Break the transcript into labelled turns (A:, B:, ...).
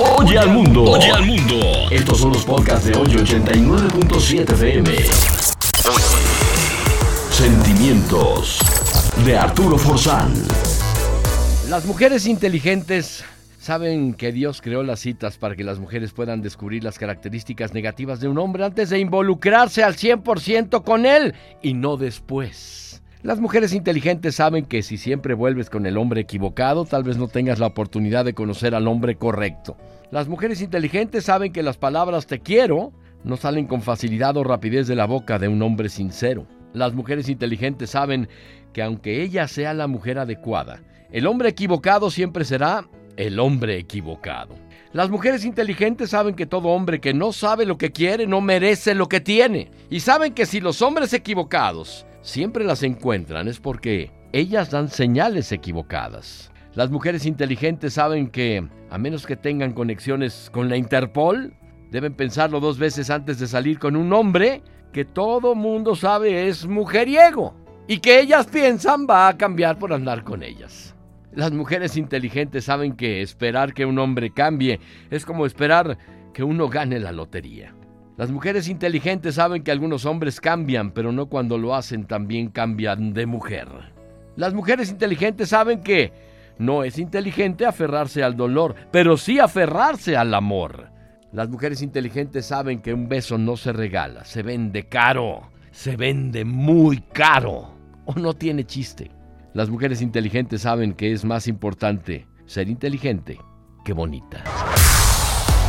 A: Oye al mundo.
B: Oye al mundo.
A: Estos son los podcasts de hoy 89.7 FM. Sentimientos de Arturo Forzán.
C: Las mujeres inteligentes saben que Dios creó las citas para que las mujeres puedan descubrir las características negativas de un hombre antes de involucrarse al 100% con él y no después. Las mujeres inteligentes saben que si siempre vuelves con el hombre equivocado, tal vez no tengas la oportunidad de conocer al hombre correcto. Las mujeres inteligentes saben que las palabras te quiero no salen con facilidad o rapidez de la boca de un hombre sincero. Las mujeres inteligentes saben que aunque ella sea la mujer adecuada, el hombre equivocado siempre será el hombre equivocado. Las mujeres inteligentes saben que todo hombre que no sabe lo que quiere no merece lo que tiene. Y saben que si los hombres equivocados siempre las encuentran es porque ellas dan señales equivocadas. Las mujeres inteligentes saben que, a menos que tengan conexiones con la Interpol, deben pensarlo dos veces antes de salir con un hombre que todo mundo sabe es mujeriego y que ellas piensan va a cambiar por andar con ellas. Las mujeres inteligentes saben que esperar que un hombre cambie es como esperar que uno gane la lotería. Las mujeres inteligentes saben que algunos hombres cambian, pero no cuando lo hacen también cambian de mujer. Las mujeres inteligentes saben que no es inteligente aferrarse al dolor, pero sí aferrarse al amor. Las mujeres inteligentes saben que un beso no se regala, se vende caro, se vende muy caro o no tiene chiste. Las mujeres inteligentes saben que es más importante ser inteligente que bonita.